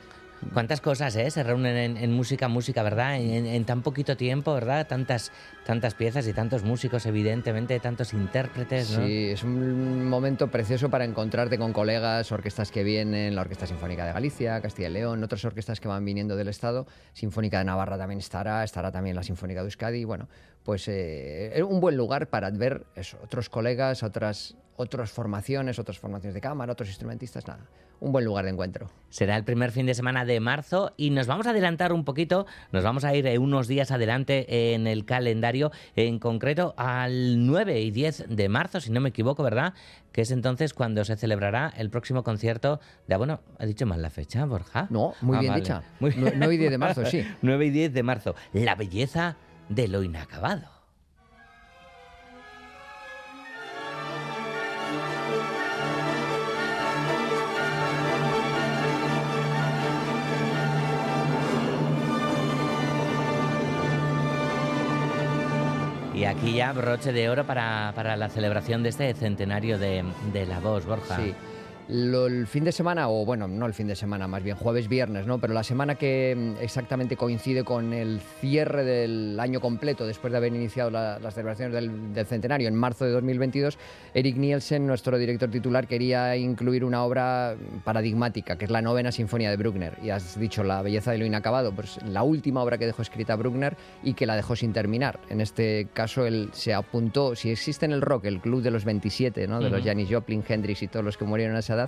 Cuántas cosas ¿eh? se reúnen en, música, música, ¿verdad? En, tan poquito tiempo, ¿verdad? Tantas, tantas piezas y tantos músicos, evidentemente, tantos intérpretes. ¿no? Sí, es un momento precioso para encontrarte con colegas, orquestas que vienen, la Orquesta Sinfónica de Galicia, Castilla y León, otras orquestas que van viniendo del Estado. Sinfónica de Navarra también estará, estará también la Sinfónica de Euskadi. Bueno, pues eh, es un buen lugar para ver eso, otros colegas, otras, otras formaciones, otras formaciones de cámara, otros instrumentistas, nada un buen lugar de encuentro. Será el primer fin de semana de marzo y nos vamos a adelantar un poquito, nos vamos a ir eh, unos días adelante en el calendario, en concreto al 9 y 10 de marzo, si no me equivoco, ¿verdad? Que es entonces cuando se celebrará el próximo concierto de... Ah, bueno, ¿ha dicho mal la fecha, Borja? No, muy ah, bien dicha. 9 y 10 de marzo, sí. (laughs) 9 y 10 de marzo. La belleza de lo inacabado. Y aquí ya broche de oro para, la celebración de este centenario de, de la voz, Borja. El fin de semana, o bueno, no el fin de semana, más bien jueves, viernes, ¿no? Pero la semana que mm, exactamente coincide con el cierre del año completo, después de haber iniciado las celebraciones del, centenario en marzo de 2022, Eric Nielsen, nuestro director titular, quería incluir una obra paradigmática, que es la novena sinfonía de Bruckner. Y has dicho la belleza de lo inacabado, pues la última obra que dejó escrita Bruckner y que la dejó sin terminar. En este caso, él se apuntó, si existe en el rock, el club de los 27, ¿no? De los Janis Joplin, Hendrix y todos los que murieron a esa edad,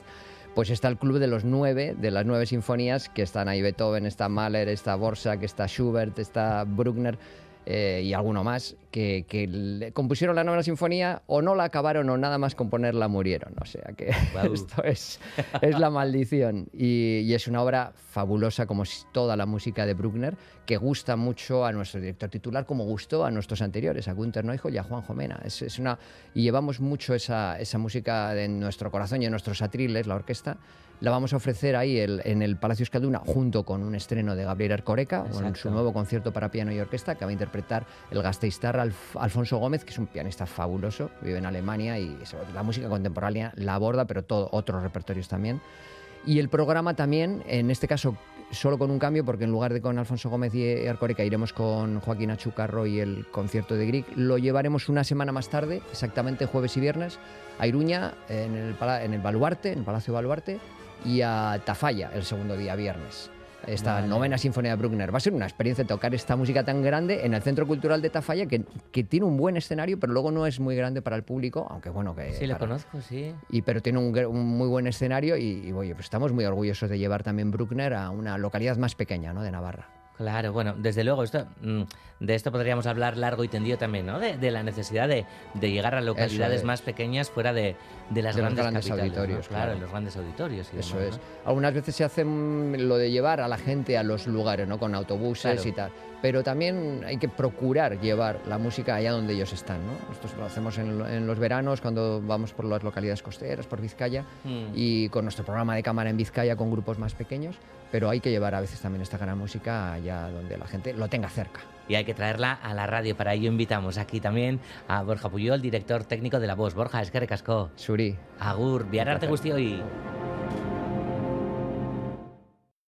pues está el club de los nueve, de las nueve sinfonías, que están ahí Beethoven, está Mahler, está Borsak, está Schubert, está Bruckner eh, y alguno más, que, compusieron la novena sinfonía o no la acabaron o nada más componerla murieron. O sea que (laughs) esto es, es la maldición. Y, es una obra fabulosa como toda la música de Bruckner, que gusta mucho a nuestro director titular, como gustó a nuestros anteriores, a Gunther Neujo y a Juan Jomena. Es, es una, y llevamos mucho esa, esa música en nuestro corazón y en nuestros atriles, la orquesta la vamos a ofrecer ahí en el Palacio Escalduna junto con un estreno de Gabriel Arcoreca, con su nuevo concierto para piano y orquesta que va a interpretar el Alfonso Gómez, que es un pianista fabuloso, vive en Alemania y la música contemporánea la aborda, pero todo otros repertorios también. Y el programa también, en este caso solo con un cambio, porque en lugar de con Alfonso Gómez y Arcoreca iremos con Joaquín Achucarro y el concierto de Grieg, lo llevaremos una semana más tarde, exactamente jueves y viernes, a Iruña, en el, en el Baluarte, en el Palacio Baluarte, y a Tafalla el segundo día, viernes. Esta novena sinfonía de Bruckner. Va a ser una experiencia tocar esta música tan grande en el Centro Cultural de Tafalla, que, que tiene un buen escenario, pero luego no es muy grande para el público, aunque bueno que... Sí, lo conozco, sí. Y, pero tiene un, muy buen escenario y, oye, pues estamos muy orgullosos de llevar también Bruckner a una localidad más pequeña ¿no? de Navarra. Claro, bueno, desde luego, esto, mm, de esto podríamos hablar largo y tendido también, ¿no? De, la necesidad de, llegar a localidades más pequeñas fuera de, las grandes, auditorios. Claro, en los grandes auditorios. Eso es. Algunas veces se hace lo de llevar a la gente a los lugares, ¿no? Con autobuses y tal. Pero también hay que procurar llevar la música allá donde ellos están, ¿no? Esto lo hacemos en, los veranos cuando vamos por las localidades costeras, por Vizcaya, mm. y con nuestro programa de cámara en Vizcaya con grupos más pequeños pero hay que llevar a veces también esta gran música allá donde la gente lo tenga cerca. Y hay que traerla a la radio. Para ello invitamos aquí también a Borja Puyol, director técnico de La Voz. Borja, es que recascó. Suri. Agur, arte gustio y...